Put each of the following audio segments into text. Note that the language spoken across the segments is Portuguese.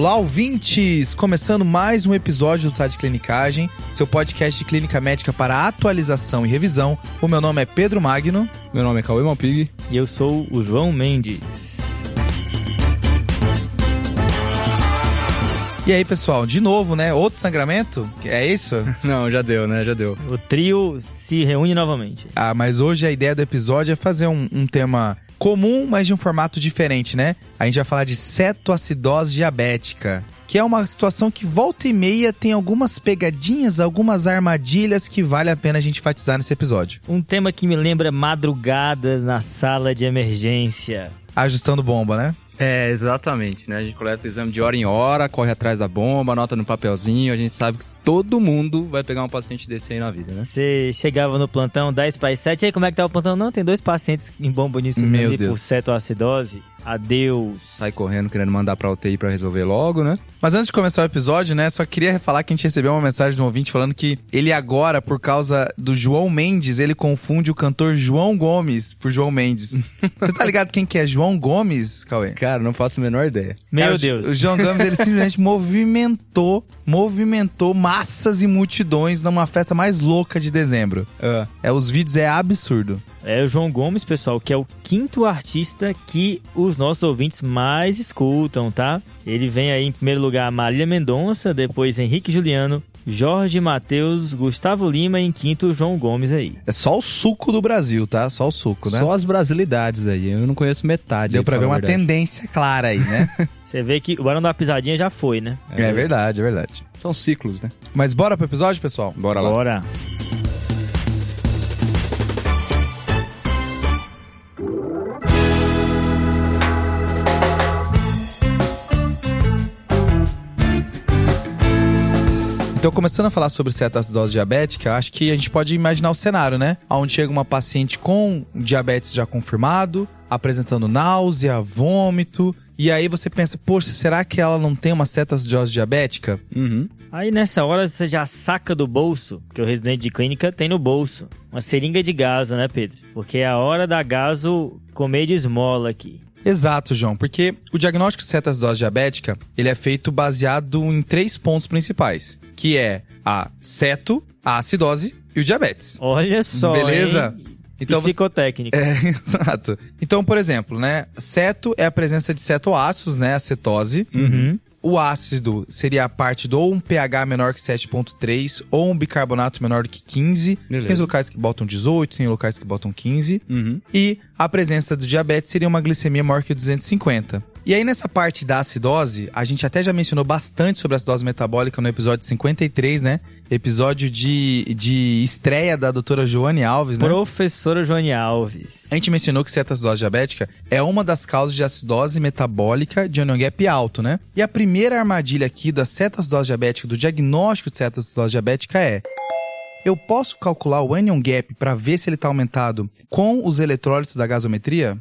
Olá, ouvintes! Começando mais um episódio do Tá de Clinicagem, seu podcast de clínica médica para atualização e revisão. O meu nome é Pedro Magno. Meu nome é Cauê Malpig. E eu sou o João Mendes. E aí, pessoal, de novo, né? Outro sangramento? É isso? Não, já deu, né? Já deu. O trio se reúne novamente. Ah, mas hoje a ideia do episódio é fazer um, um tema comum, mas de um formato diferente, né? A gente vai falar de cetoacidose diabética, que é uma situação que volta e meia tem algumas pegadinhas, algumas armadilhas que vale a pena a gente enfatizar nesse episódio. Um tema que me lembra madrugadas na sala de emergência. Ajustando bomba, né? É, exatamente, né? A gente coleta o exame de hora em hora, corre atrás da bomba, anota no papelzinho, a gente sabe que todo mundo vai pegar um paciente desse aí na vida, né? Você chegava no plantão 10 para as 7, aí como é que tá o plantão? Não, tem dois pacientes em bomba nisso Meu Deus. por cetoacidose. Adeus. Sai correndo querendo mandar pra UTI pra resolver logo, né? Mas antes de começar o episódio, né, só queria falar que a gente recebeu uma mensagem de um ouvinte falando que ele agora, por causa do João Mendes, ele confunde o cantor João Gomes por João Mendes. Você tá ligado quem que é João Gomes, Cauê? Cara, não faço a menor ideia. Meu Cara, o- Deus. O João Gomes, ele simplesmente movimentou, movimentou massas e multidões numa festa mais louca de dezembro. Ah, É, os vídeos é absurdo. É o João Gomes, pessoal, que é o quinto artista que os nossos ouvintes mais escutam, tá? Ele vem aí em primeiro lugar Marília Mendonça, depois Henrique Juliano, Jorge Matheus, Gustavo Lima e em quinto João Gomes aí. É só o suco do Brasil, tá? Só o suco, né? Só as brasilidades aí, eu não conheço metade. Deu aí, pra ver uma verdade. tendência clara aí, né? Você vê que o Barão da Pisadinha já foi, né? é verdade, é verdade. São ciclos, né? Mas bora pro episódio, pessoal? Bora lá. Bora. Então, começando a falar sobre cetoacidose diabética, eu acho que a gente pode imaginar o cenário, né? Onde chega uma paciente com diabetes já confirmado, apresentando náusea, vômito, e aí você pensa, poxa, será que ela não tem uma cetoacidose diabética? Uhum. Aí nessa hora você já saca do bolso, porque o residente de clínica tem no bolso, uma seringa de gaso, né, Pedro? Porque é a hora da gaso comer de esmola aqui. Exato, João, porque o diagnóstico de cetoacidose diabética, ele é feito baseado em três pontos principais, que é a ceto, a acidose e o diabetes. Olha só, Beleza? hein? Então você... Psicotécnica. É, exato. Então, por exemplo, né, ceto é a presença de cetoácidos, né, a cetose. Uhum. O ácido seria a parte do ou um pH menor que 7.3 ou um bicarbonato menor que 15. Beleza. Tem locais que botam 18, tem locais que botam 15. Uhum. E a presença do diabetes seria uma glicemia maior que 250. E aí nessa parte da acidose, a gente até já mencionou bastante sobre a acidose metabólica no episódio 53, né? Episódio de, de estreia da doutora Joane Alves, né? Professora Joane Alves. A gente mencionou que cetoacidose diabética é uma das causas de acidose metabólica de anion gap alto, né? E a primeira armadilha aqui da cetoacidose diabética, do diagnóstico de cetoacidose diabética é eu posso calcular o anion gap para ver se ele está aumentado com os eletrólitos da gasometria?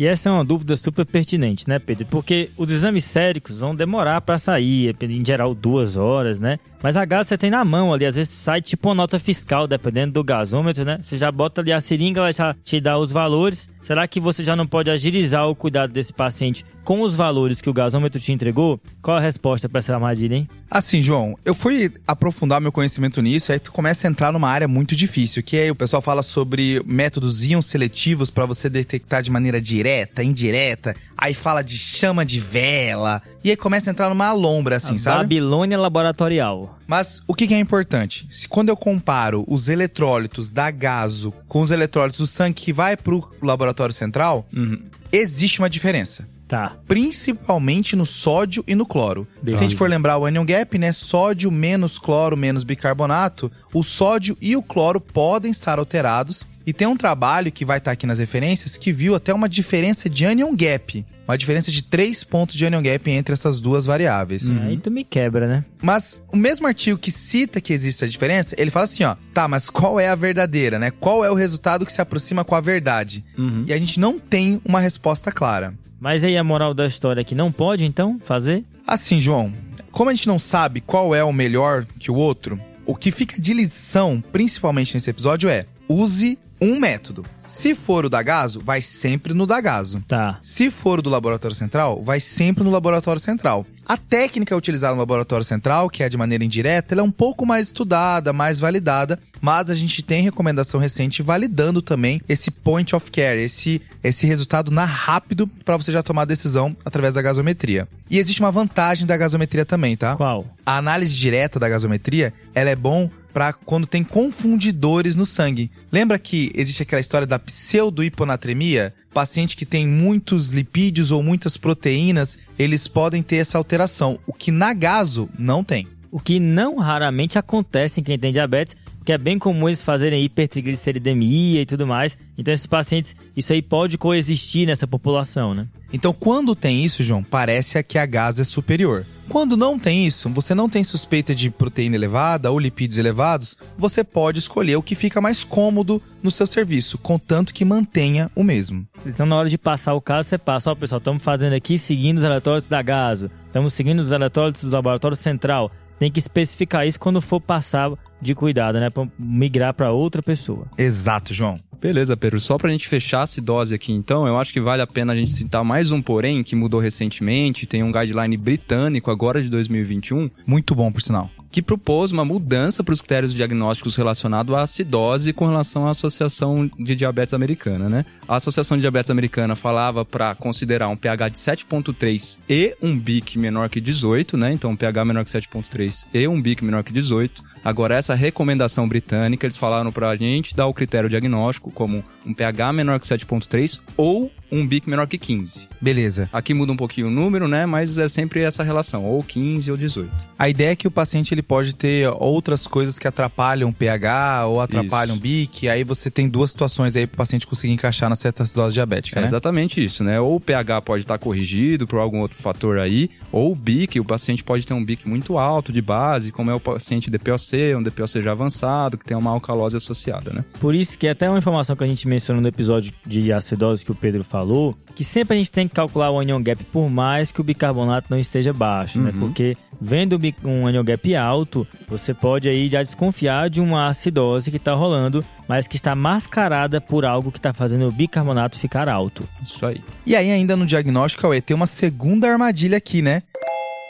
E essa é uma dúvida super pertinente, né, Pedro? Porque os exames séricos vão demorar para sair, em geral duas horas, né? Mas a gás você tem na mão ali, às vezes sai tipo uma nota fiscal, dependendo do gasômetro, né? Você já bota ali a seringa, ela já te dá os valores. Será que você já não pode agilizar o cuidado desse paciente com os valores que o gasômetro te entregou? Qual a resposta para essa armadilha, hein? Assim, João, eu fui aprofundar meu conhecimento nisso, aí tu começa a entrar numa área muito difícil, que aí o pessoal fala sobre métodos íons seletivos para você detectar de maneira direta, indireta, aí fala de chama de vela, e aí começa a entrar numa lombra, assim, a sabe? Babilônia laboratorial. Mas o que, que é importante? Se quando eu comparo os eletrólitos da gaso com os eletrólitos do sangue que vai pro laboratório central, Uhum. existe uma diferença. Tá. Principalmente no sódio e no cloro. Se a gente for lembrar o anion gap, né? Sódio menos cloro menos bicarbonato, o sódio e o cloro podem estar alterados. E tem um trabalho que vai estar aqui nas referências que viu até uma diferença de anion gap. Uma diferença de 3 pontos de anion gap entre essas duas variáveis. Aí tu me quebra, né? Mas o mesmo artigo que cita que existe a diferença, ele fala assim, ó, tá, mas qual é a verdadeira, né? Qual é o resultado que se aproxima com a verdade? Uhum. E a gente não tem uma resposta clara. Mas aí a moral da história é que não pode, então, fazer? Assim, João, como a gente não sabe qual é o melhor que o outro, o que fica de lição, principalmente nesse episódio, é use um método. Se for o da Gaso, vai sempre no da Gaso. Tá. Se for o do laboratório central, vai sempre no laboratório central. A técnica utilizada no laboratório central, que é de maneira indireta, ela é um pouco mais estudada, mais validada, mas a gente tem recomendação recente validando também esse point of care, esse, esse resultado na rápido para você já tomar a decisão através da gasometria. E existe uma vantagem da gasometria também, tá? Qual? A análise direta da gasometria, ela é bom para quando tem confundidores no sangue. Lembra que existe aquela história da pseudo-hiponatremia? Paciente que tem muitos lipídios ou muitas proteínas, eles podem ter essa alteração, o que na gaso não tem. O que não raramente acontece em quem tem diabetes, porque é bem comum eles fazerem hipertrigliceridemia e tudo mais. Então esses pacientes, isso aí pode coexistir nessa população, né? Então, quando tem isso, João, parece que a gás é superior. Quando não tem isso, você não tem suspeita de proteína elevada ou lipídios elevados, você pode escolher o que fica mais cômodo no seu serviço, contanto que mantenha o mesmo. Então, na hora de passar o caso, você passa, ó, pessoal, estamos fazendo aqui seguindo os eletrólitos da Gaso, estamos seguindo os eletrólitos do laboratório central. Tem que especificar isso quando for passar de cuidado, né, para migrar para outra pessoa. Exato, João. Beleza, Pedro. Só pra gente fechar essa dose aqui, então, eu acho que vale a pena a gente citar mais um porém que mudou recentemente, tem um guideline britânico agora de 2021. Muito bom, por sinal. Que propôs uma mudança para os critérios diagnósticos relacionados à acidose com relação à Associação de Diabetes Americana, né? A Associação de Diabetes Americana falava para considerar um pH de 7.3 e um BIC menor que 18, né? Então, um pH menor que 7.3 e um BIC menor que 18. Agora, essa recomendação britânica, eles falaram para a gente dar o critério diagnóstico como um pH menor que 7.3 ou um BIC menor que 15. Beleza. Aqui muda um pouquinho o número, né? Mas é sempre essa relação, ou 15 ou 18. A ideia é que o paciente ele pode ter outras coisas que atrapalham o pH ou atrapalham o BIC, aí você tem duas situações aí para o paciente conseguir encaixar na cetoacidose diabética, É né? exatamente isso, né? Ou o pH pode estar corrigido por algum outro fator aí, ou o BIC, o paciente pode ter um BIC muito alto de base, como é o paciente DPOC, um DPOC já avançado, que tem uma alcalose associada, né? Por isso que até uma informação que a gente mencionou no episódio de acidose que o Pedro falou, que sempre a gente tem que calcular o anion gap por mais que o bicarbonato não esteja baixo, né? Uhum. Porque vendo um anion gap alto, você pode aí já desconfiar de uma acidose que está rolando, mas que está mascarada por algo que está fazendo o bicarbonato ficar alto. Isso aí. E aí, ainda no diagnóstico, Cauê, tem uma segunda armadilha aqui, né?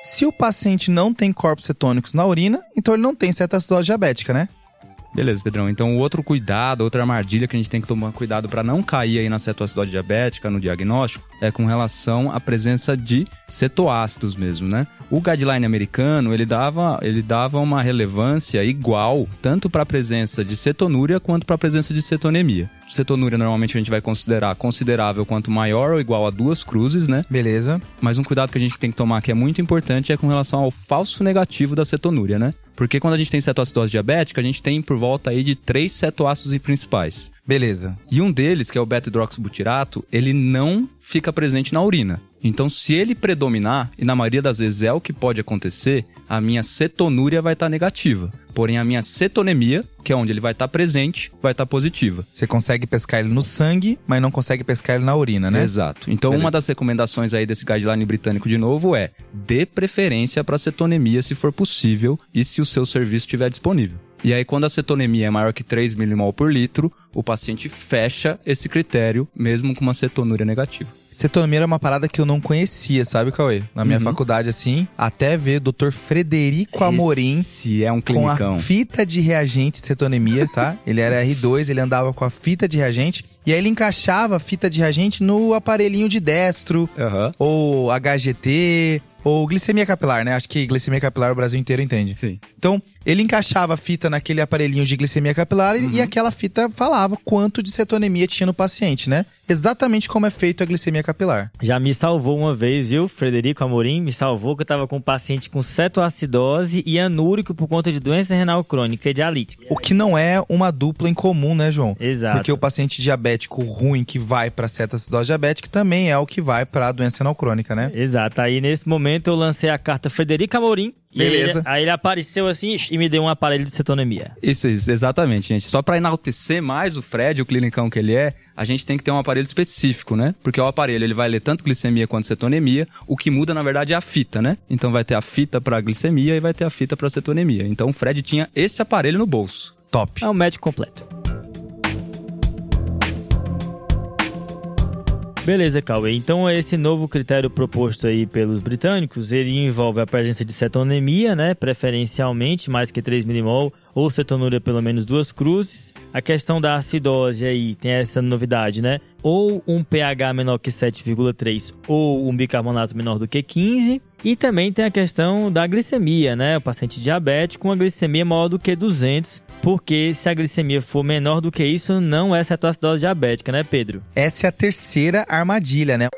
Se o paciente não tem corpos cetônicos na urina, então ele não tem cetoacidose diabética, né? Beleza, Pedrão. Então, o outro cuidado, outra armadilha que a gente tem que tomar cuidado para não cair aí na cetoacidose diabética no diagnóstico é com relação à presença de cetoácidos mesmo, né? O guideline americano, ele dava, ele dava uma relevância igual tanto para a presença de cetonúria quanto para a presença de cetonemia. Cetonúria normalmente a gente vai considerar considerável quanto maior ou igual a duas cruzes, né? Beleza. Mas um cuidado que a gente tem que tomar que é muito importante é com relação ao falso negativo da cetonúria, né? Porque quando a gente tem cetoacidose diabética, a gente tem por volta aí de três cetoácidos principais. Beleza. E um deles, que é o beta-hidroxibutirato, ele não fica presente na urina. Então, se ele predominar, e na maioria das vezes é o que pode acontecer, a minha cetonúria vai estar negativa. Porém, a minha cetonemia, que é onde ele vai estar presente, vai estar positiva. Você consegue pescar ele no sangue, mas não consegue pescar ele na urina, né? Exato. Então, Beleza. uma das recomendações aí desse guideline britânico de novo é dê preferência para cetonemia se for possível e se o seu serviço estiver disponível. E aí, quando a cetonemia é maior que 3 milimol por litro, o paciente fecha esse critério, mesmo com uma cetonúria negativa. Cetonomia era uma parada que eu não conhecia, sabe, Cauê? Na minha Uhum. faculdade, assim, até ver o Dr. Frederico Amorim Se é um com a clinicão. fita de reagente de cetonemia, tá? ele era R2, ele andava com a fita de reagente, e aí ele encaixava a fita de reagente no aparelhinho de destro, Aham. ou HGT, ou glicemia capilar, né? Acho que glicemia capilar o Brasil inteiro entende. Sim. Então, ele encaixava a fita naquele aparelhinho de glicemia capilar e- Uhum. e aquela fita falava quanto de cetonemia tinha no paciente, né? Exatamente como é feito a glicemia capilar. Já me salvou uma vez, viu? Frederico Amorim me salvou que eu tava com um paciente com cetoacidose e anúrico por conta de doença renal crônica e dialítica. O que não é uma dupla em comum, né, João? Exato. Porque o paciente diabético ruim que vai para cetoacidose diabética também é o que vai para a doença renal crônica, né? Exato. Aí nesse momento eu lancei a carta Frederico Amorim. E Beleza. ele- aí ele apareceu assim e me deu um aparelho de cetonemia. Isso, isso, exatamente, gente. Só para enaltecer mais o Fred, o clinicão que ele é, a gente tem que ter um aparelho específico, né? Porque o aparelho ele vai ler tanto glicemia quanto cetonemia. O que muda, na verdade, é a fita, né? Então vai ter a fita para glicemia e vai ter a fita para cetonemia. Então o Fred tinha esse aparelho no bolso. Top. É um médico completo. Beleza, Cauê. Então esse novo critério proposto aí pelos britânicos, ele envolve a presença de cetonemia, né, preferencialmente mais que 3 milimol, ou cetonúria pelo menos duas cruzes. A questão da acidose aí tem essa novidade, né? Ou um pH menor que 7,3 ou um bicarbonato menor do que 15. E também tem a questão da glicemia, né? O paciente diabético com uma glicemia maior do que 200, porque se a glicemia for menor do que isso, não é cetoacidose diabética, né, Pedro? Essa é a terceira armadilha, né?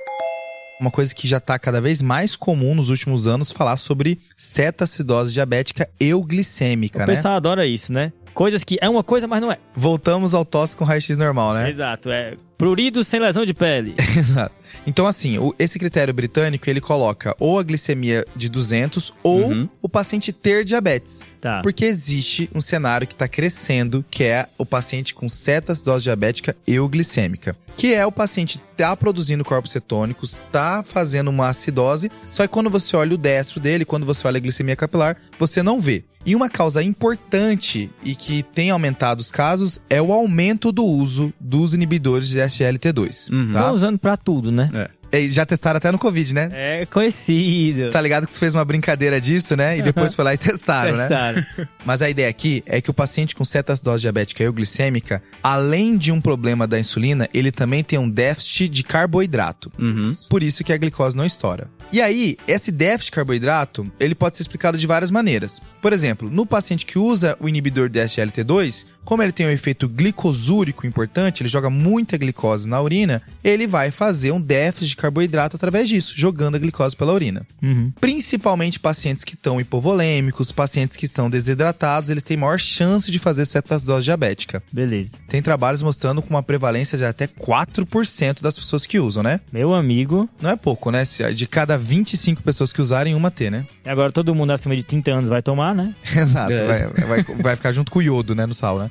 uma coisa que já está cada vez mais comum nos últimos anos falar sobre cetacidose diabética euglicêmica, o né? O pessoal adora isso, né? Coisas que é uma coisa, mas não é. Voltamos ao tosse com raio-x normal, né? Exato, é prurido sem lesão de pele. Exato. Então, assim, o, esse critério britânico, ele coloca ou a glicemia de 200 ou uhum. o paciente ter diabetes. Tá. Porque existe um cenário que está crescendo, que é o paciente com cetacidose diabética euglicêmica. Que é o paciente tá produzindo corpos cetônicos, tá fazendo uma acidose, só que quando você olha o destro dele, quando você olha a glicemia capilar, você não vê. E uma causa importante e que tem aumentado os casos é o aumento do uso dos inibidores de SGLT2. Uhum. Tá? usando para tudo, né? É. E já testaram até no Covid, né? É conhecido. Tá ligado que tu fez uma brincadeira disso, né? E depois foi lá e testaram, testaram. né? Mas a ideia aqui é que o paciente com cetacidose diabética euglicêmica, além de um problema da insulina, ele também tem um déficit de carboidrato. Uhum. Por isso que a glicose não estoura. E aí, esse déficit de carboidrato, ele pode ser explicado de várias maneiras. Por exemplo, no paciente que usa o inibidor de SGLT2, como ele tem um efeito glicosúrico importante, ele joga muita glicose na urina, ele vai fazer um déficit de carboidrato através disso, jogando a glicose pela urina. Uhum. Principalmente pacientes que estão hipovolêmicos, pacientes que estão desidratados, eles têm maior chance de fazer cetacidose diabética. Beleza. Tem trabalhos mostrando com uma prevalência de até 4% das pessoas que usam, né? Meu amigo. Não é pouco, né? De cada 25 pessoas que usarem, uma ter, né? E agora todo mundo acima de 30 anos vai tomar, né? Exato. É. Vai, vai, vai ficar junto com o iodo, né? No sal, né?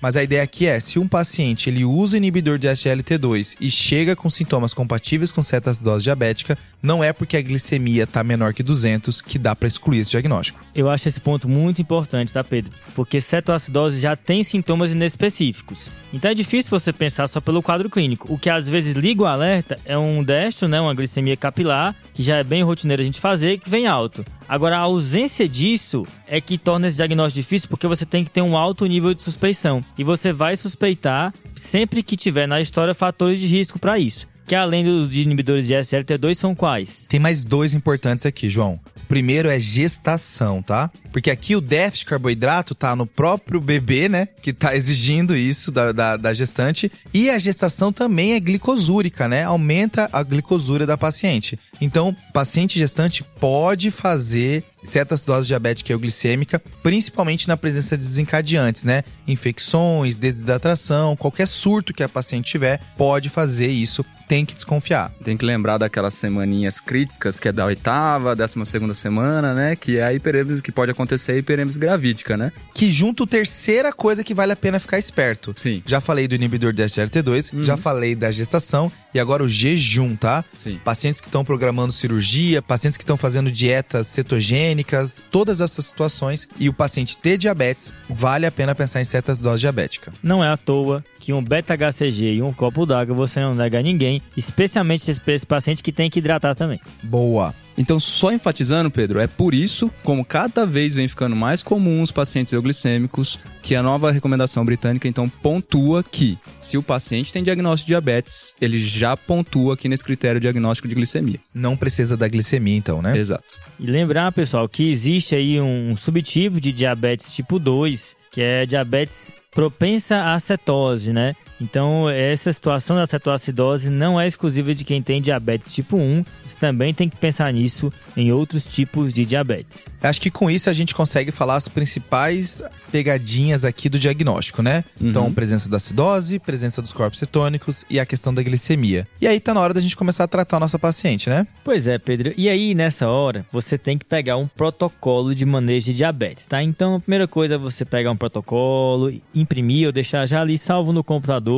Mas a ideia aqui é, se um paciente ele usa inibidor de SGLT2 e chega com sintomas compatíveis com cetacidose diabética, não é porque a glicemia está menor que 200 que dá para excluir esse diagnóstico. Eu acho esse ponto muito importante, tá, Pedro? Porque cetoacidose já tem sintomas inespecíficos. Então é difícil você pensar só pelo quadro clínico. O que às vezes liga o alerta é um destro, né, uma glicemia capilar, que já é bem rotineiro a gente fazer, que vem alto. Agora, a ausência disso é que torna esse diagnóstico difícil porque você tem que ter um alto nível de suspeição. E você vai suspeitar sempre que tiver na história fatores de risco para isso. Que além dos inibidores de SLT2 são quais? Tem mais dois importantes aqui, João. O primeiro é gestação, tá? Porque aqui o déficit de carboidrato tá no próprio bebê, né? Que tá exigindo isso da, da, da gestante. E a gestação também é glicosúrica, né? Aumenta a glicosúria da paciente. Então, paciente gestante pode fazer cetacidose diabética euglicêmica, principalmente na presença de desencadeantes, né? Infecções, desidratação, qualquer surto que a paciente tiver, pode fazer isso. Tem que desconfiar. Tem que lembrar daquelas semaninhas críticas, que é da oitava, décima segunda semana, né? Que é a hiperêmese, que pode acontecer a hiperêmese gravídica, né? Que junto terceira coisa que vale a pena ficar esperto. Sim. Já falei do inibidor de SGLT2, uhum. já falei da gestação e agora o jejum, tá? Sim. Pacientes que estão programando cirurgia, pacientes que estão fazendo dietas cetogênicas, todas essas situações e o paciente ter diabetes, vale a pena pensar em cetacidose diabética. Não é à toa que um beta-HCG e um copo d'água você não nega a ninguém, especialmente esse paciente que tem que hidratar também. Boa. Então, só enfatizando, Pedro, é por isso, como cada vez vem ficando mais comum os pacientes euglicêmicos, que a nova recomendação britânica então pontua que se o paciente tem diagnóstico de diabetes, ele já pontua aqui nesse critério diagnóstico de glicemia. Não precisa da glicemia, então, né? Exato. E lembrar, pessoal, que existe aí um subtipo de diabetes tipo 2, que é diabetes propensa à cetose, né? Então, essa situação da cetoacidose não é exclusiva de quem tem diabetes tipo 1. Você também tem que pensar nisso em outros tipos de diabetes. Acho que com isso a gente consegue falar as principais pegadinhas aqui do diagnóstico, né? Uhum. Então, presença da acidose, presença dos corpos cetônicos e a questão da glicemia. E aí tá na hora da gente começar a tratar a nossa paciente, né? Pois é, Pedro. E aí, nessa hora, você tem que pegar um protocolo de manejo de diabetes, tá? Então, a primeira coisa é você pegar um protocolo, imprimir ou deixar já ali salvo no computador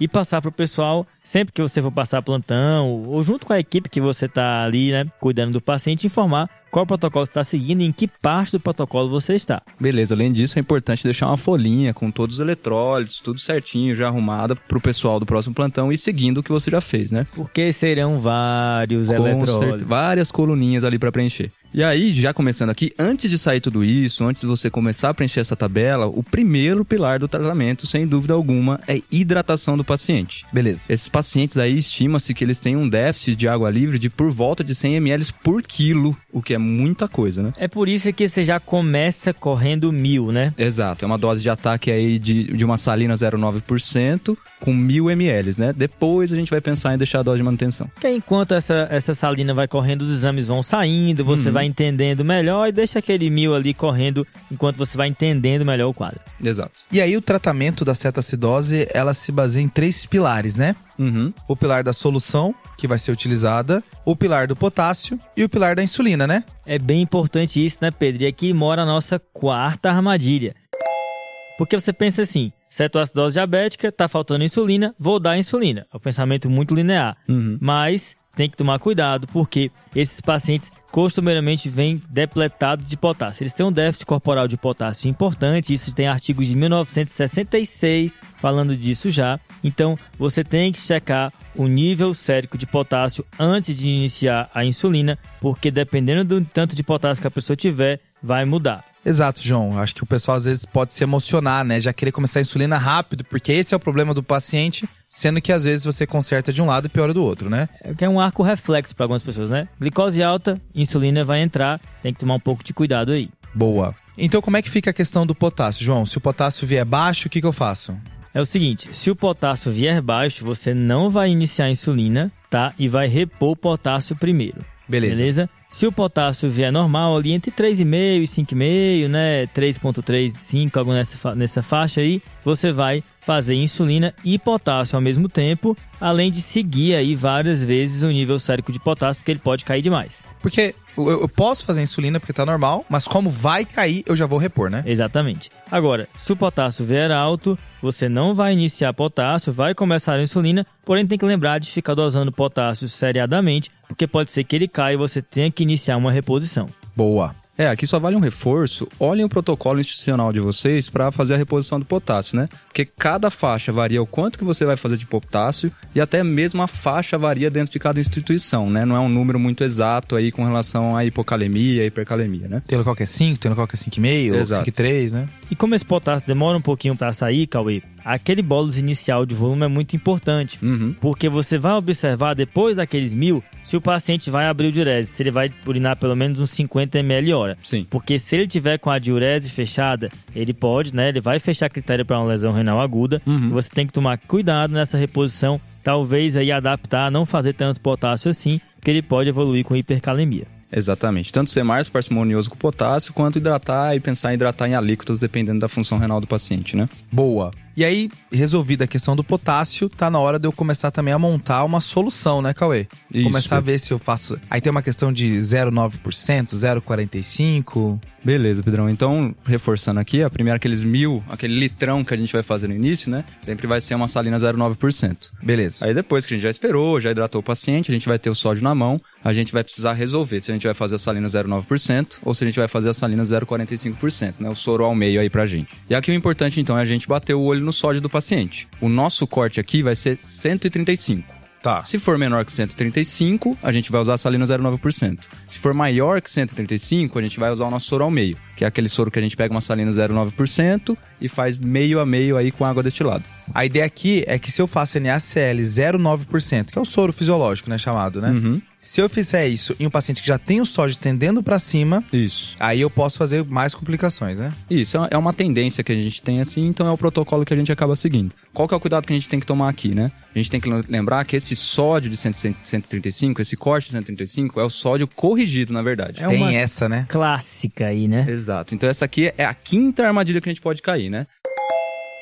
e passar para o pessoal sempre que você for passar plantão ou junto com a equipe que você está ali, né, cuidando do paciente, informar qual protocolo você está seguindo e em que parte do protocolo você está. Beleza, além disso é importante deixar uma folhinha com todos os eletrólitos, tudo certinho, já arrumada pro pessoal do próximo plantão e seguindo o que você já fez, né? Porque serão vários Com eletrólitos. várias coluninhas ali para preencher. E aí, já começando aqui, antes de sair tudo isso, antes de você começar a preencher essa tabela, o primeiro pilar do tratamento, sem dúvida alguma, é hidratação do paciente. Beleza. Esses pacientes aí estima-se que eles têm um déficit de água livre de por volta de 100 ml por quilo, o que é muita coisa, né? É por isso que você já começa correndo mil, né? Exato, é uma dose de ataque aí de, de uma salina 0,9% com 1000 ml, né? Depois a gente vai pensar em deixar a dose de manutenção. Porque enquanto essa, essa salina vai correndo, os exames vão saindo, você Uhum. vai entendendo melhor e deixa aquele mil ali correndo enquanto você vai entendendo melhor o quadro. Exato. E aí o tratamento da cetacidose, ela se baseia em três pilares, né? Uhum. O pilar da solução, que vai ser utilizada, o pilar do potássio e o pilar da insulina, né? É bem importante isso, né, Pedro? E aqui mora a nossa quarta armadilha. Porque você pensa assim, cetoacidose diabética, tá faltando insulina, vou dar insulina. É um pensamento muito linear. Uhum. Mas tem que tomar cuidado, porque esses pacientes costumeiramente vêm depletados de potássio. Eles têm um déficit corporal de potássio importante, isso tem artigos de 1966 falando disso já. Então, você tem que checar o nível sérico de potássio antes de iniciar a insulina, porque dependendo do tanto de potássio que a pessoa tiver, vai mudar. Exato, João. Acho que o pessoal às vezes pode se emocionar, né? Já querer começar a insulina rápido, porque esse é o problema do paciente, sendo que às vezes você conserta de um lado e piora do outro, né? É que é um arco reflexo para algumas pessoas, né? Glicose alta, insulina vai entrar, tem que tomar um pouco de cuidado aí. Boa. Então, como é que fica a questão do potássio, João? Se o potássio vier baixo, o que, que eu faço? É o seguinte, se o potássio vier baixo, você não vai iniciar a insulina, tá? E vai repor o potássio primeiro. Beleza. Beleza? Se o potássio vier normal, ali entre 3,5 e 5,5, né? 3,3, 5, algo nessa, nessa faixa aí, você vai fazer insulina e potássio ao mesmo tempo, além de seguir aí várias vezes o nível sérico de potássio, porque ele pode cair demais. Porque eu, eu posso fazer insulina porque tá normal, mas como vai cair, eu já vou repor, né? Exatamente. Agora, se o potássio vier alto, você não vai iniciar potássio, vai começar a insulina, porém tem que lembrar de ficar dosando potássio seriadamente, porque pode ser que ele caia e você tenha que iniciar uma reposição. Boa. É, aqui só vale um reforço. Olhem o protocolo institucional de vocês para fazer a reposição do potássio, né? Porque cada faixa varia o quanto que você vai fazer de potássio e até mesmo a faixa varia dentro de cada instituição, né? Não é um número muito exato aí com relação à hipocalemia e hipercalemia, né? Tem local que é 5, tem local que é 5,5, ou Exato. 5,3, né? E como esse potássio demora um pouquinho para sair, Cauê, aquele bônus inicial de volume é muito importante. Uhum. Porque você vai observar depois daqueles mil se o paciente vai abrir o diurese, se ele vai urinar pelo menos uns 50 ml hora. Sim. Porque se ele tiver com a diurese fechada, ele pode, né? Ele vai fechar critério para uma lesão renal aguda. Uhum. Você tem que tomar cuidado nessa reposição, talvez aí adaptar, não fazer tanto potássio assim, porque ele pode evoluir com hipercalemia. Exatamente. Tanto ser mais parcimonioso com o potássio, quanto hidratar e pensar em hidratar em alíquotas, dependendo da função renal do paciente, né? Boa. E aí, resolvida a questão do potássio, tá na hora de eu começar também a montar uma solução, né, Cauê? Isso. Começar a ver se eu faço. Aí tem uma questão de 0,9%, 0,45%. Beleza, Pedrão. Então, reforçando aqui, a primeira aqueles mil, aquele litrão que a gente vai fazer no início, né? Sempre vai ser uma salina 0,9%. Beleza. Aí depois que a gente já esperou, já hidratou o paciente, a gente vai ter o sódio na mão, a gente vai precisar resolver se a gente vai fazer a salina 0,9% ou se a gente vai fazer a salina 0,45%, né? O soro ao meio aí pra gente. E aqui o importante então é a gente bater o olho no sódio do paciente. O nosso corte aqui vai ser 135. Tá. Se for menor que 135, a gente vai usar a salina 0,9%. Se for maior que 135, a gente vai usar o nosso soro ao meio, que é aquele soro que a gente pega uma salina 0,9% e faz meio a meio aí com água destilada. A ideia aqui é que se eu faço NaCl 0,9%, que é o soro fisiológico, né, chamado, né? Uhum. Se eu fizer isso em um paciente que já tem o sódio tendendo pra cima, Isso. aí eu posso fazer mais complicações, né? Isso, é uma- é uma tendência que a gente tem assim, então é o protocolo que a gente acaba seguindo. Qual que é o cuidado que a gente tem que tomar aqui, né? A gente tem que lembrar que esse sódio de 100 135, esse corte de 135, é o sódio corrigido, na verdade. É tem uma essa, né? clássica aí, né? Exato. Então essa aqui é a quinta armadilha que a gente pode cair, né?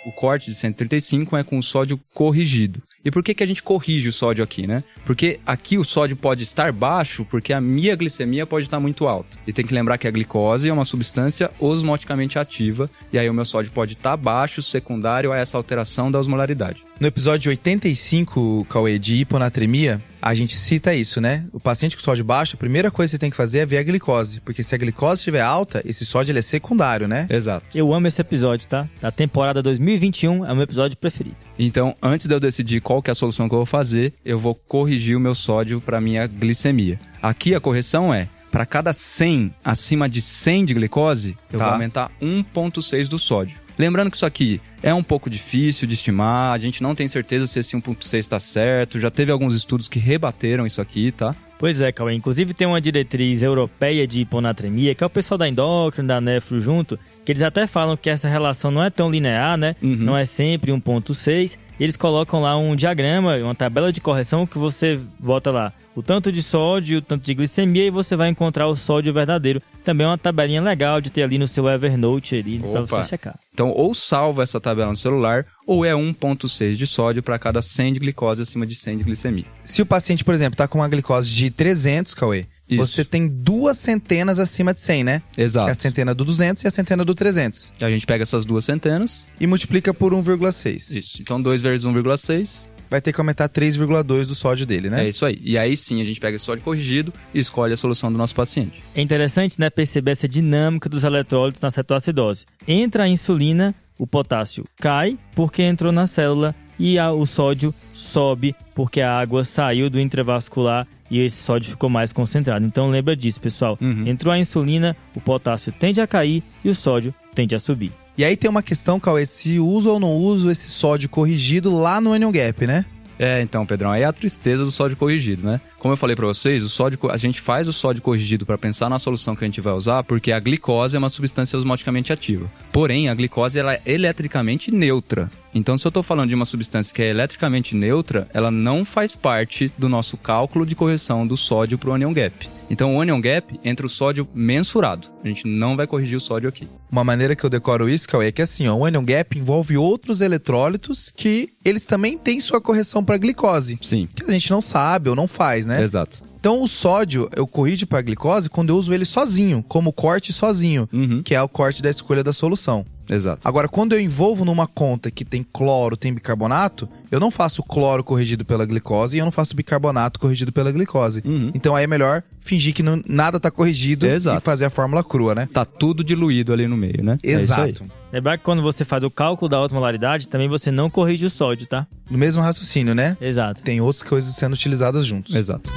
O corte de 135 é com o sódio corrigido. E por que, que a gente corrige o sódio aqui, né? Porque aqui o sódio pode estar baixo porque a minha glicemia pode estar muito alta. E tem que lembrar que a glicose é uma substância osmoticamente ativa, e aí o meu sódio pode estar baixo, secundário a essa alteração da osmolaridade. No episódio 85, Cauê, de hiponatremia, a gente cita isso, né? O paciente com sódio baixo, a primeira coisa que você tem que fazer é ver a glicose. Porque se a glicose estiver alta, esse sódio ele é secundário, né? Exato. Eu amo esse episódio, tá? Da temporada 2021 é o meu episódio preferido. Então, antes de eu decidir qual que é a solução que eu vou fazer, eu vou corrigir o meu sódio para minha glicemia. Aqui a correção é para cada 100 acima de 100 de glicose, eu Tá. vou aumentar 1.6 do sódio. Lembrando que isso aqui é um pouco difícil de estimar, a gente não tem certeza se esse 1.6 está certo, já teve alguns estudos que rebateram isso aqui, tá? Pois é, Cauê. Inclusive tem uma diretriz europeia de hiponatremia, que é o pessoal da endócrina, da nefro junto, que eles até falam que essa relação não é tão linear, né? Uhum. Não é sempre 1.6. E eles colocam lá um diagrama, uma tabela de correção que você bota lá o tanto de sódio, o tanto de glicemia e você vai encontrar o sódio verdadeiro. Também é uma tabelinha legal de ter ali no seu Evernote ali pra Opa. você checar. Então, ou salva essa tabela no celular, ou é 1.6 de sódio para cada 100 de glicose acima de 100 de glicemia. Se o paciente, por exemplo, tá com uma glicose de 300, Cauê, Isso. você tem duas centenas acima de 100, né? Que é a Exato. centena do 200 e a centena do 300. A gente pega essas duas centenas, E multiplica por 1,6. isso. Então, 2 vezes 1,6 Vai ter que aumentar 3,2 do sódio dele, né? É isso aí. E aí sim a gente pega esse sódio corrigido e escolhe a solução do nosso paciente. É interessante, né, perceber essa dinâmica dos eletrólitos na cetoacidose. Entra a insulina, o potássio cai porque entrou na célula e a- o sódio sobe porque a água saiu do intravascular e esse sódio ficou mais concentrado. Então lembra disso, pessoal. Uhum. Entrou a insulina, o potássio tende a cair e o sódio tende a subir. E aí tem uma questão, Cauê, se uso ou não uso esse sódio corrigido lá no Anion Gap, né? É, então, Pedrão, aí é a tristeza do sódio corrigido, né? Como eu falei pra vocês, o sódio, a gente faz o sódio corrigido para pensar na solução que a gente vai usar, porque a glicose é uma substância osmoticamente ativa. Porém, a glicose ela é eletricamente neutra. Então, se eu tô falando de uma substância que é eletricamente neutra, ela não faz parte do nosso cálculo de correção do sódio pro anion gap. Então, o anion gap entra o sódio mensurado. A gente não vai corrigir o sódio aqui. Uma maneira que eu decoro isso, Cauê, é que assim, ó, o Anion Gap envolve outros eletrólitos que eles também têm sua correção para glicose. Sim. Que a gente não sabe ou não faz, né? Exato. Então o sódio eu corrijo para glicose quando eu uso ele sozinho, como corte sozinho, Uhum. que é o corte da escolha da solução. Exato. Agora, quando eu envolvo numa conta que tem cloro, tem bicarbonato, eu não faço cloro corrigido pela glicose e eu não faço bicarbonato corrigido pela glicose. Uhum. Então aí é melhor fingir que não- nada tá corrigido Exato. e fazer a fórmula crua, né? Tá tudo diluído ali no meio, né? É. Exato. Lembrar que quando você faz o cálculo da osmolaridade, também você não corrige o sódio, tá? No mesmo raciocínio, né? Exato. Tem outras coisas sendo utilizadas juntos. Exato.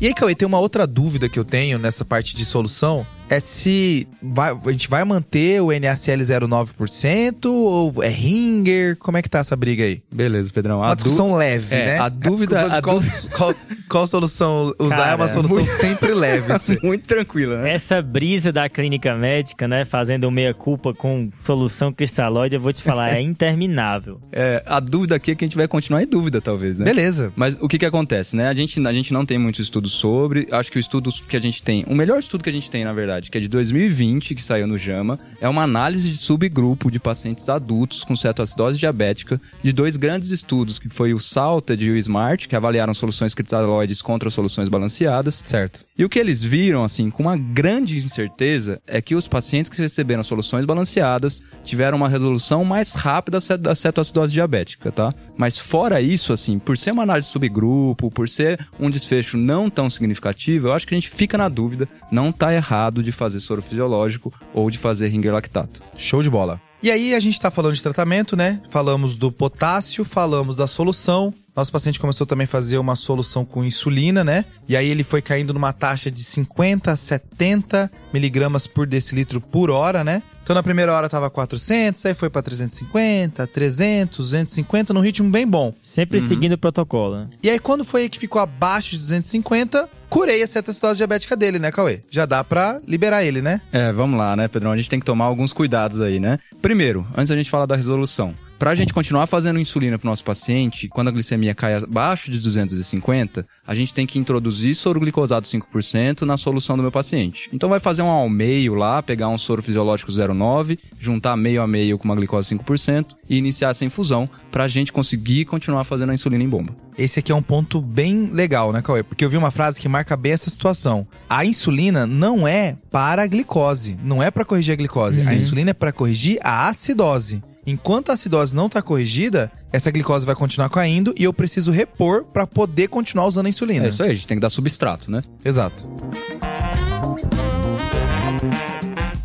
E aí, Cauê, tem uma outra dúvida que eu tenho nessa parte de solução. É se vai- a gente vai manter o NaCl 0,9% ou é Ringer? Como é que tá essa briga aí? Beleza, Pedrão. Uma A du- discussão leve, é, né? a dúvida- discussão de a qual, qual, qual solução usar é uma Cara, solução muito- sempre leve. assim. Muito tranquila, né? Essa brisa da clínica médica, né, fazendo meia-culpa com solução cristalóide, eu vou te falar, é interminável. É, a dúvida aqui é que a gente vai continuar em dúvida, talvez, né? Beleza. Mas o que que acontece, né? A gente, a gente não tem muitos estudos sobre. Acho que o estudo que a gente tem, o melhor estudo que a gente tem, na verdade, que é de 2020, que saiu no JAMA, é uma análise de subgrupo de pacientes adultos com cetoacidose diabética de dois grandes estudos, que foi o SALTED e o SMART, que avaliaram soluções cristalóides contra soluções balanceadas. Certo. E o que eles viram, assim, com uma grande incerteza, é que os pacientes que receberam soluções balanceadas tiveram uma resolução mais rápida da cetoacidose diabética, tá? Mas fora isso, assim, por ser uma análise subgrupo, por ser um desfecho não tão significativo, eu acho que a gente fica na dúvida, não tá errado de fazer soro fisiológico ou de fazer ringer lactato. Show de bola. E aí a gente tá falando de tratamento, né? Falamos do potássio, falamos da solução. Nosso paciente começou também a fazer uma solução com insulina, né? E aí ele foi caindo numa taxa de 50 a 70 miligramas por decilitro por hora, né? Então na primeira hora tava 400, aí foi pra 350, 300, 250, num ritmo bem bom. Sempre seguindo o protocolo. né? E aí quando foi que ficou abaixo de 250, curei a cetoacidose diabética dele, né, Cauê? Já dá pra liberar ele, né? É, vamos lá, né, Pedrão? A gente tem que tomar alguns cuidados aí, né? Primeiro, antes da gente falar da resolução. Pra gente continuar fazendo insulina pro nosso paciente, quando a glicemia cai abaixo de 250, a gente tem que introduzir soro glicosado 5% na solução do meu paciente. Então vai fazer um ao meio lá, pegar um soro fisiológico 0,9, juntar meio a meio com uma glicose 5% e iniciar essa infusão pra gente conseguir continuar fazendo a insulina em bomba. Esse aqui é um ponto bem legal, né, Cauê? Porque eu vi uma frase que marca bem essa situação. A insulina não é para a glicose, não é para corrigir a glicose. A insulina é para corrigir a acidose. Enquanto a acidose não está corrigida, essa glicose vai continuar caindo e eu preciso repor para poder continuar usando a insulina. É isso aí, a gente tem que dar substrato, né? Exato.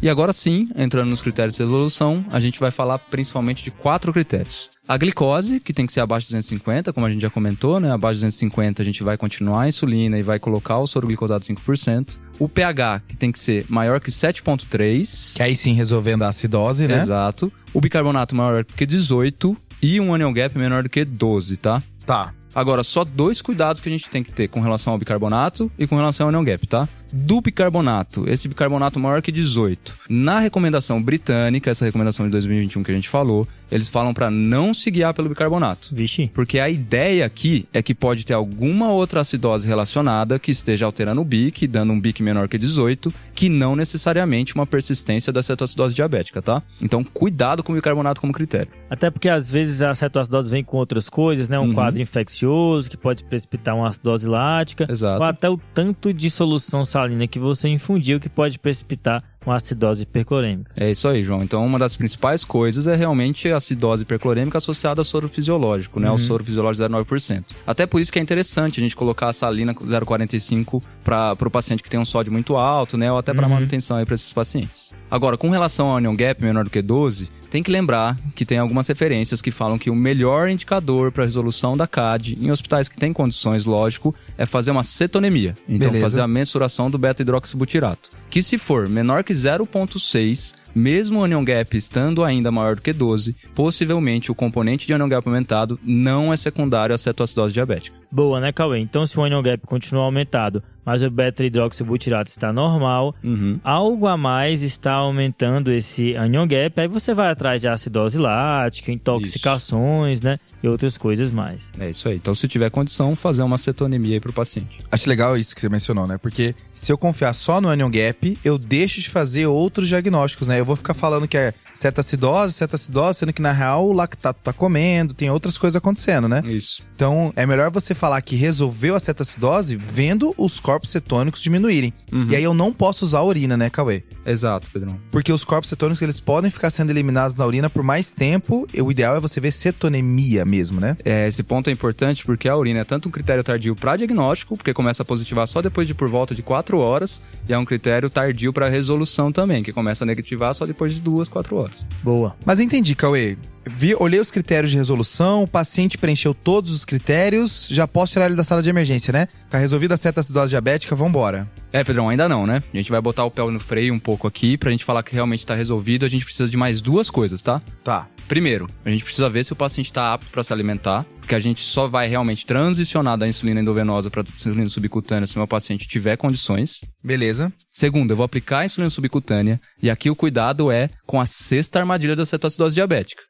E agora sim, entrando nos critérios de resolução, a gente vai falar principalmente de quatro critérios. A glicose, que tem que ser abaixo de 250, como a gente já comentou, né? Abaixo de 250 a gente vai continuar a insulina e vai colocar o soro glicosado 5%. O pH, que tem que ser maior que 7.3. Que aí sim resolvendo a acidose, né? Exato. O bicarbonato maior que 18 e um anion gap menor do que 12, tá? Tá. Agora, só dois cuidados que a gente tem que ter com relação ao bicarbonato e com relação ao anion gap, tá? Do bicarbonato, esse bicarbonato maior que 18. Na recomendação britânica, essa recomendação de 2021 que a gente falou, eles falam para não se guiar pelo bicarbonato. Vixe. Porque a ideia aqui é que pode ter alguma outra acidose relacionada que esteja alterando o BIC, dando um BIC menor que 18, que não necessariamente uma persistência da cetoacidose diabética, tá? Então, cuidado com o bicarbonato como critério. Até porque às vezes a cetoacidose vem com outras coisas, né? Um uhum. quadro infeccioso que pode precipitar uma acidose lática. Exato. Ou até o tanto de solução salina que você infundiu que pode precipitar uma acidose hiperclorêmica. É isso aí, João. Então, uma das principais coisas é realmente a acidose hiperclorêmica associada ao soro fisiológico, né? Uhum. Ao soro fisiológico 0,9%. Até por isso que é interessante a gente colocar a salina 0,45 para o paciente que tem um sódio muito alto, né? Ou até para uhum. manutenção aí para esses pacientes. Agora, com relação ao onion gap menor do que 12, tem que lembrar que tem algumas referências que falam que o melhor indicador para resolução da CAD em hospitais que têm condições, lógico, é fazer uma cetonemia. Então, Beleza. fazer a mensuração do beta-hidroxibutirato. Que se for menor que 0,6, mesmo o onion gap estando ainda maior do que 12, possivelmente o componente de onion gap aumentado não é secundário à cetoacidose diabética. Boa, né, Cauê? Então, se o onion gap continua aumentado, mas o beta-hidroxibutirato está normal, uhum. algo a mais está aumentando esse anion gap, aí você vai atrás de acidose lática, intoxicações, isso. né? E outras coisas mais. É isso aí. Então, se tiver condição, fazer uma cetonemia aí pro paciente. Acho legal isso que você mencionou, né? Porque se eu confiar só no anion gap, eu deixo de fazer outros diagnósticos, né? Eu vou ficar falando que é cetacidose, cetacidose, sendo que na real o lactato tá comendo, tem outras coisas acontecendo, né? Isso. Então, é melhor você falar que resolveu a cetacidose vendo os corpos cetônicos diminuírem. Uhum. E aí eu não posso usar a urina, né, Cauê? Exato, Pedrão. Porque os corpos cetônicos, eles podem ficar sendo eliminados na urina por mais tempo. E o ideal é você ver cetonemia mesmo, né? É, esse ponto é importante porque a urina é tanto um critério tardio para diagnóstico, porque começa a positivar só depois de por volta de 4 horas, e é um critério tardio para resolução também, que começa a negativar só depois de 2, 4 horas. Boa. Mas entendi, Cauê. Vi, olhei os critérios de resolução, o paciente preencheu todos os critérios, já posso tirar ele da sala de emergência, né? Tá resolvida a cetoacidose diabética, vambora. É, Pedrão, ainda não, né? A gente vai botar o pé no freio um pouco aqui pra gente falar que realmente tá resolvido. A gente precisa de mais duas coisas, tá? Tá. Primeiro, a gente precisa ver se o paciente tá apto para se alimentar, porque a gente só vai realmente transicionar da insulina endovenosa para insulina subcutânea se o meu paciente tiver condições. Beleza. Segundo, eu vou aplicar a insulina subcutânea e aqui o cuidado é com a sexta armadilha da cetoacidose diabética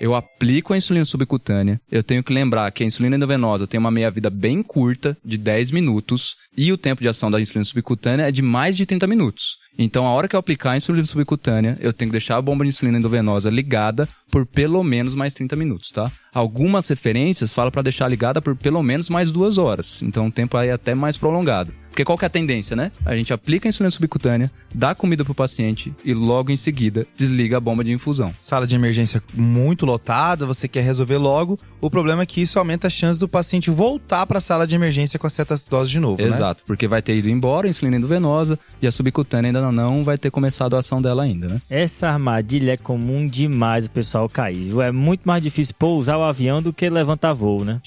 eu aplico a insulina subcutânea, eu tenho que lembrar que a insulina endovenosa tem uma meia-vida bem curta, de 10 minutos, e o tempo de ação da insulina subcutânea é de mais de 30 minutos. Então, a hora que eu aplicar a insulina subcutânea, eu tenho que deixar a bomba de insulina endovenosa ligada por pelo menos mais 30 minutos, tá? Algumas referências falam para deixar ligada por pelo menos mais duas horas. Então, o tempo aí é até mais prolongado. Porque qual que é a tendência, né? A gente aplica a insulina subcutânea, dá comida pro paciente e logo em seguida desliga a bomba de infusão. Sala de emergência muito lotada, você quer resolver logo. O problema é que isso aumenta a chance do paciente voltar para a sala de emergência com a cetacitose de novo, né? Exato, né? porque vai ter ido embora a insulina endovenosa e a subcutânea ainda não vai ter começado a ação dela ainda, né? Essa armadilha é comum demais o pessoal cair. É muito mais difícil pousar o avião do que levantar voo, né?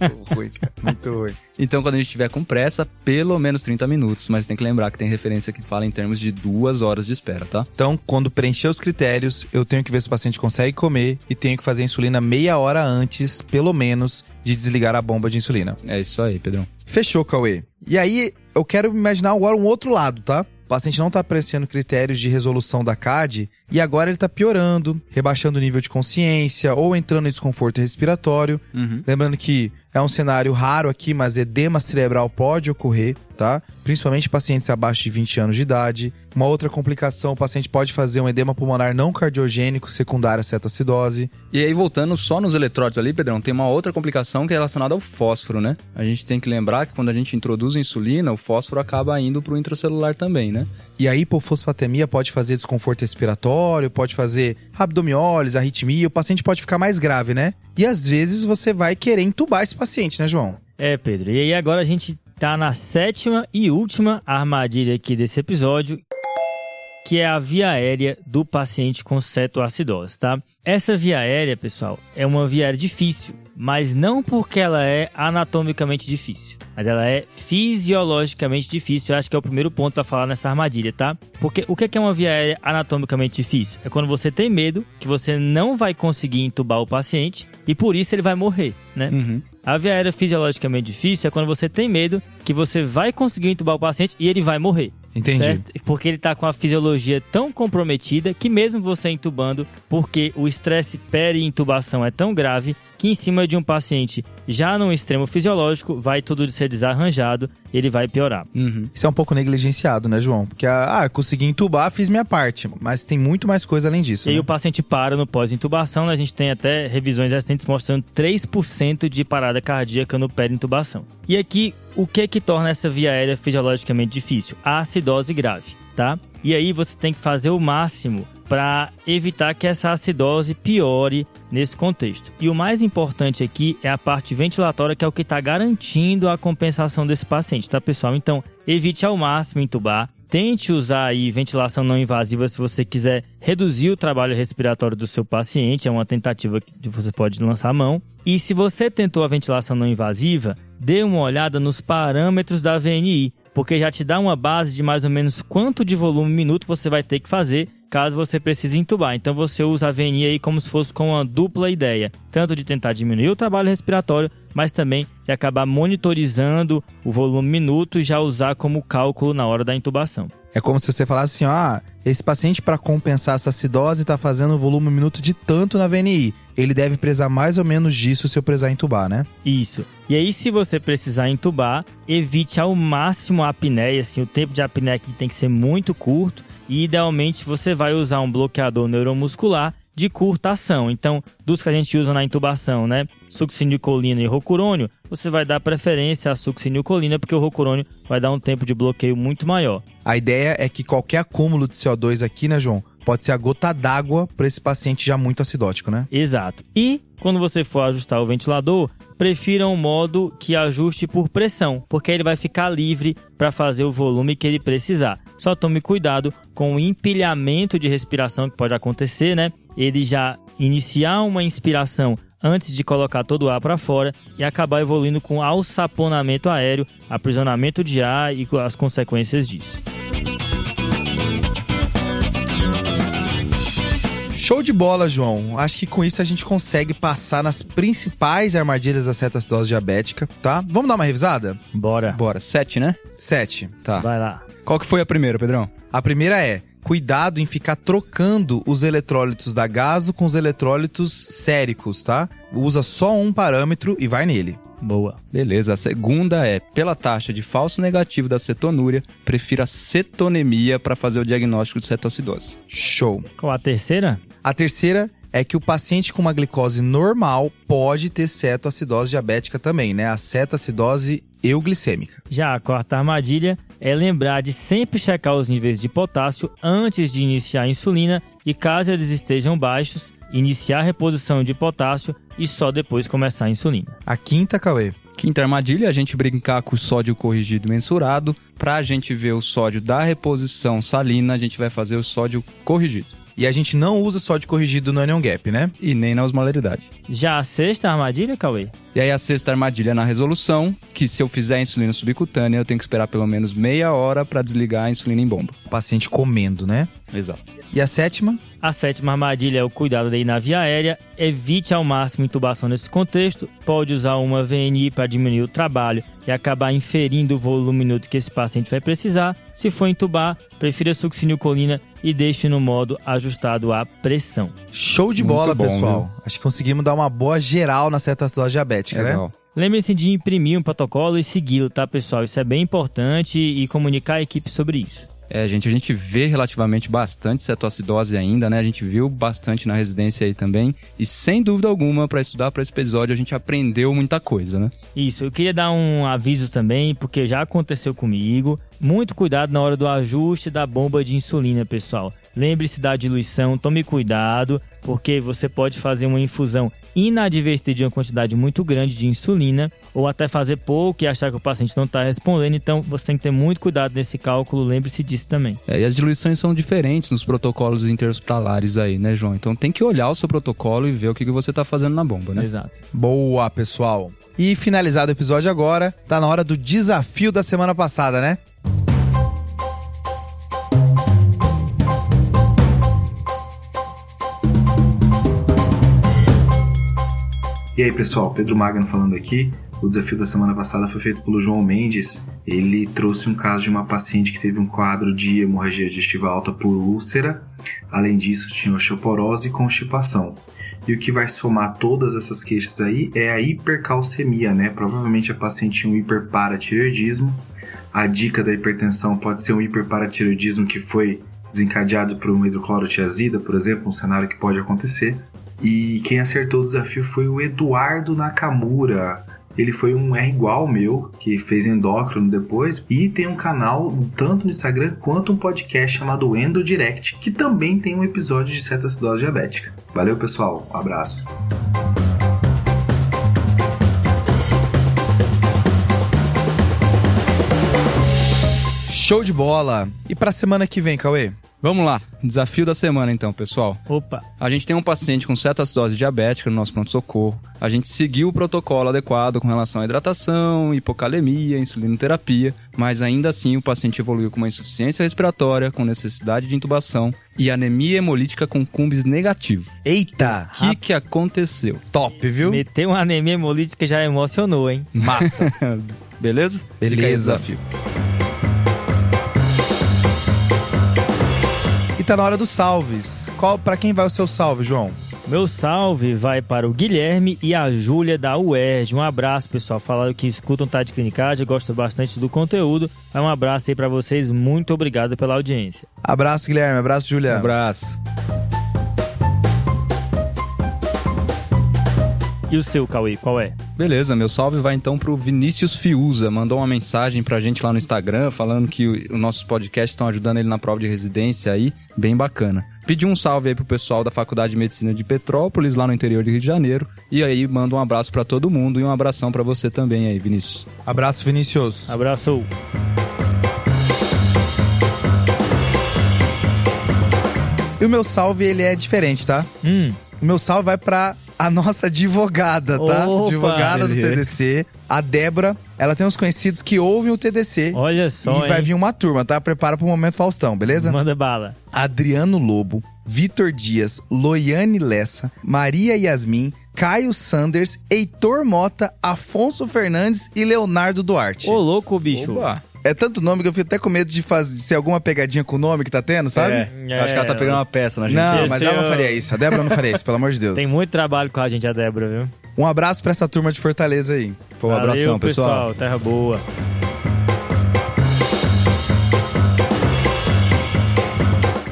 muito ruim, cara. Muito ruim. Então, quando a gente estiver com pressa, pelo menos 30 minutos, mas tem que lembrar que tem referência que fala em termos de duas horas de espera, tá? Então, quando preencher os critérios, eu tenho que ver se o paciente consegue comer e tenho que fazer a insulina meia hora antes, pelo menos, de desligar a bomba de insulina. É isso aí, Pedrão. Fechou, Cauê. E aí, eu quero imaginar agora um outro lado, tá? O paciente não está apreciando critérios de resolução da CAD e agora ele está piorando, rebaixando o nível de consciência ou entrando em desconforto respiratório. Uhum. Lembrando que é um cenário raro aqui, mas edema cerebral pode ocorrer, tá? Principalmente pacientes abaixo de 20 anos de idade. Uma outra complicação, o paciente pode fazer um edema pulmonar não cardiogênico secundário à cetoacidose. E aí, voltando só nos eletrólitos ali, Pedrão, tem uma outra complicação que é relacionada ao fósforo, né? A gente tem que lembrar que quando a gente introduz insulina, o fósforo acaba indo para o intracelular também, né? E a hipofosfatemia pode fazer desconforto respiratório, pode fazer abdomiólise, arritmia, o paciente pode ficar mais grave, né? E às vezes você vai querer entubar esse paciente, né, João? É, Pedro. E aí agora a gente tá na sétima e última armadilha aqui desse episódio, que é a via aérea do paciente com cetoacidose, tá? Essa via aérea, pessoal, é uma via aérea difícil, mas não porque ela é anatomicamente difícil, mas ela é fisiologicamente difícil. Eu acho que é o primeiro ponto para falar nessa armadilha, tá? Porque o que é uma via aérea anatomicamente difícil? É quando você tem medo que você não vai conseguir entubar o paciente e por isso ele vai morrer, né? Uhum. A via aérea fisiologicamente difícil é quando você tem medo que você vai conseguir entubar o paciente e ele vai morrer. Entendi. Certo? Porque ele está com a fisiologia tão comprometida que mesmo você entubando, porque o estresse peri-intubação é tão grave que em cima de um paciente já no extremo fisiológico vai tudo ser desarranjado, ele vai piorar. Uhum. Isso é um pouco negligenciado, né, João? Porque, ah, consegui entubar, fiz minha parte, mas tem muito mais coisa além disso. E aí né? o paciente para no pós-intubação, né? a gente tem até revisões recentes mostrando 3% de parada cardíaca no peri-intubação. E aqui, o que que torna essa via aérea fisiologicamente difícil? A acidose grave, tá? E aí você tem que fazer o máximo para evitar que essa acidose piore nesse contexto. E o mais importante aqui é a parte ventilatória, que é o que está garantindo a compensação desse paciente, tá, pessoal? Então, evite ao máximo entubar. Tente usar aí ventilação não invasiva se você quiser reduzir o trabalho respiratório do seu paciente, é uma tentativa que você pode lançar a mão. E se você tentou a ventilação não invasiva, dê uma olhada nos parâmetros da VNI, porque já te dá uma base de mais ou menos quanto de volume minuto você vai ter que fazer caso você precise entubar. Então você usa a VNI aí como se fosse com uma dupla ideia, tanto de tentar diminuir o trabalho respiratório, mas também de acabar monitorizando o volume minuto e já usar como cálculo na hora da intubação. É como se você falasse assim, ah, esse paciente para compensar essa acidose está fazendo o volume minuto de tanto na VNI. Ele deve prezar mais ou menos disso se eu precisar entubar, né? Isso. E aí, se você precisar entubar, evite ao máximo a apneia, assim, o tempo de apneia aqui tem que ser muito curto e idealmente você vai usar um bloqueador neuromuscular de curta ação. Então, dos que a gente usa na intubação, né? Succinilcolina e rocurônio, você vai dar preferência à succinilcolina porque o rocurônio vai dar um tempo de bloqueio muito maior. A ideia é que qualquer acúmulo de CO2 aqui, né, João? Pode ser a gota d'água para esse paciente já muito acidótico, né? Exato. E quando você for ajustar o ventilador, prefira um modo que ajuste por pressão, porque ele vai ficar livre para fazer o volume que ele precisar. Só tome cuidado com o empilhamento de respiração que pode acontecer, né? Ele já iniciar uma inspiração antes de colocar todo o ar para fora e acabar evoluindo com alçaponamento aéreo, aprisionamento de ar e as consequências disso. Show de bola, João. Acho que com isso a gente consegue passar nas principais armadilhas da cetoacidose diabética, tá? Vamos dar uma revisada? Bora. Bora, sete, né? Sete. Tá. Vai lá. Qual que foi a primeira, Pedrão? A primeira é cuidado em ficar trocando os eletrólitos da gaso com os eletrólitos séricos, tá? Usa só um parâmetro e vai nele. Boa. Beleza. A segunda é, pela taxa de falso negativo da cetonúria, prefira cetonemia para fazer o diagnóstico de cetoacidose. Show. Qual a terceira? A terceira é que o paciente com uma glicose normal pode ter cetoacidose diabética também, né? A cetoacidose euglicêmica. Já a quarta armadilha é lembrar de sempre checar os níveis de potássio antes de iniciar a insulina e caso eles estejam baixos, iniciar a reposição de potássio e só depois começar a insulina. A quinta, Cauê. Quinta armadilha a gente brincar com o sódio corrigido mensurado. Para a gente ver o sódio da reposição salina, a gente vai fazer o sódio corrigido. E a gente não usa sódio corrigido no anion gap, né? E nem na osmolaridade. Já a sexta armadilha, Cauê? E aí a sexta armadilha é na resolução, que se eu fizer a insulina subcutânea, eu tenho que esperar pelo menos meia hora para desligar a insulina em bomba. O paciente comendo, né? Exato. E a sétima? A sétima armadilha é o cuidado daí na via aérea. Evite ao máximo intubação nesse contexto. Pode usar uma VNI para diminuir o trabalho e acabar inferindo o volume minuto que esse paciente vai precisar. Se for intubar, prefira succinilcolina e deixe no modo ajustado à pressão. Show de bola, bom, pessoal. viu? Acho que conseguimos dar uma boa geral na cetoacidose diabética, né? Legal. Lembre-se de imprimir um protocolo e segui-lo, tá, pessoal? Isso é bem importante e comunicar a equipe sobre isso. É, gente, a gente vê relativamente bastante cetoacidose ainda, né? A gente viu bastante na residência aí também. E sem dúvida alguma, para estudar para esse episódio, a gente aprendeu muita coisa, né? Isso, eu queria dar um aviso também, porque já aconteceu comigo. Muito cuidado na hora do ajuste da bomba de insulina, pessoal. Lembre-se da diluição, tome cuidado, porque você pode fazer uma infusão inadvertida de uma quantidade muito grande de insulina, ou até fazer pouco e achar que o paciente não está respondendo. Então, você tem que ter muito cuidado nesse cálculo, lembre-se disso também. É, e as diluições são diferentes nos protocolos interhospitalares aí, né, João? Então tem que olhar o seu protocolo e ver o que, que você está fazendo na bomba, né? Exato. Boa, pessoal. E finalizado o episódio agora, tá na hora do desafio da semana passada, né? E aí pessoal, Pedro Magno falando aqui. O desafio da semana passada foi feito pelo João Mendes. Ele trouxe um caso de uma paciente que teve um quadro de hemorragia digestiva alta por úlcera. Além disso, tinha osteoporose e constipação. E o que vai somar todas essas queixas aí é a hipercalcemia, né? Provavelmente a paciente tinha um hiperparatireoidismo. A dica da hipertensão pode ser um hiperparatireoidismo que foi desencadeado por uma hidroclorotiazida, por exemplo, um cenário que pode acontecer. E quem acertou o desafio foi o Eduardo Nakamura. Ele foi um R igual meu, que fez endócrino depois, e tem um canal tanto no Instagram quanto um podcast chamado Endo Direct, que também tem um episódio de cetoacidose diabética. Valeu, pessoal. Um abraço. Show de bola! E pra semana que vem, Cauê? Vamos lá, desafio da semana então, pessoal. Opa! A gente tem um paciente com cetoacidose diabética no nosso pronto-socorro. A gente seguiu o protocolo adequado com relação à hidratação, hipocalemia, insulinoterapia, mas ainda assim o paciente evoluiu com uma insuficiência respiratória, com necessidade de intubação e anemia hemolítica com cumbis negativo. Eita! O que, que aconteceu? Top, viu? Meter uma anemia hemolítica já emocionou, hein? Massa! Beleza? Fica aí o Beleza. desafio. E tá na hora dos salves. Qual, pra quem vai o seu salve, João? Meu salve vai para o Guilherme e a Júlia da UERJ. Um abraço, pessoal. Falaram que escutam Tade Clinicagem, gostam bastante do conteúdo. Vai um abraço aí para vocês. Muito obrigado pela audiência. Abraço, Guilherme. Abraço, Um Juliana. abraço. E o seu, Cauê, qual é? Beleza, meu salve vai então pro Vinícius Fiuza. Mandou uma mensagem pra gente lá no Instagram falando que o- os nossos podcasts estão ajudando ele na prova de residência aí, bem bacana. Pediu um salve aí pro pessoal da Faculdade de Medicina de Petrópolis, lá no interior de Rio de Janeiro. E aí manda um abraço pra todo mundo e um abração pra você também aí, Vinícius. Abraço, Vinícius. Abraço. E o meu salve, ele é diferente, tá? Hum, O meu salve vai pra a nossa advogada, tá? Opa, advogada do beleza. TDC, a Débora. Ela tem uns conhecidos que ouvem o TDC. olha só, e vai hein? vir uma turma, tá? Prepara pro momento Faustão, beleza? Manda bala. Adriano Lobo, Vitor Dias, Loiane Lessa, Maria Yasmin, Caio Sanders, Heitor Mota, Afonso Fernandes e Leonardo Duarte. Ô, louco, bicho. Oba! É tanto nome que eu fico até com medo de, fazer, de ser alguma pegadinha com o nome que tá tendo, sabe? É, eu acho que ela tá pegando uma peça na gente. Não, Esse mas ela não é faria isso. A Débora não faria isso, pelo amor de Deus. Tem muito trabalho com a gente, a Débora, viu? Um abraço pra essa turma de Fortaleza aí. Pô, um Valeu, abração, pessoal. Terra boa.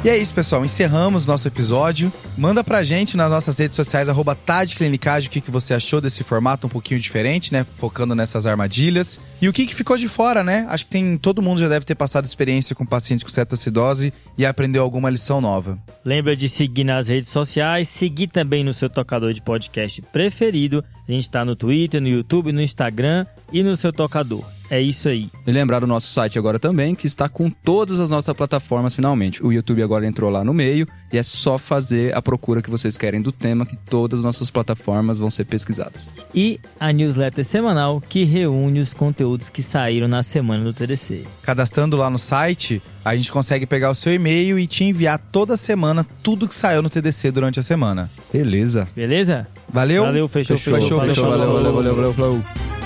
E é isso, pessoal. Encerramos nosso episódio. Manda pra gente nas nossas redes sociais, arroba Tadclinicagem, o que, que você achou desse formato um pouquinho diferente, né? Focando nessas armadilhas. E o que, que ficou de fora, né? Acho que tem todo mundo já deve ter passado experiência com pacientes com cetoacidose e aprendeu alguma lição nova. Lembra de seguir nas redes sociais, seguir também no seu tocador de podcast preferido. A gente tá no Twitter, no YouTube, no Instagram e no seu tocador. É isso aí. E lembrar do nosso site agora também, que está com todas as nossas plataformas finalmente. O YouTube agora entrou lá no meio e é só fazer a procura que vocês querem do tema, que todas as nossas plataformas vão ser pesquisadas. E a newsletter semanal que reúne os conteúdos que saíram na semana do TDC. Cadastrando lá no site, a gente consegue pegar o seu e-mail e te enviar toda semana tudo que saiu no TDC durante a semana. Beleza? Beleza? Valeu? Valeu, fechou, Fechou, fechou. fechou, valeu, valeu, valeu, valeu, valeu.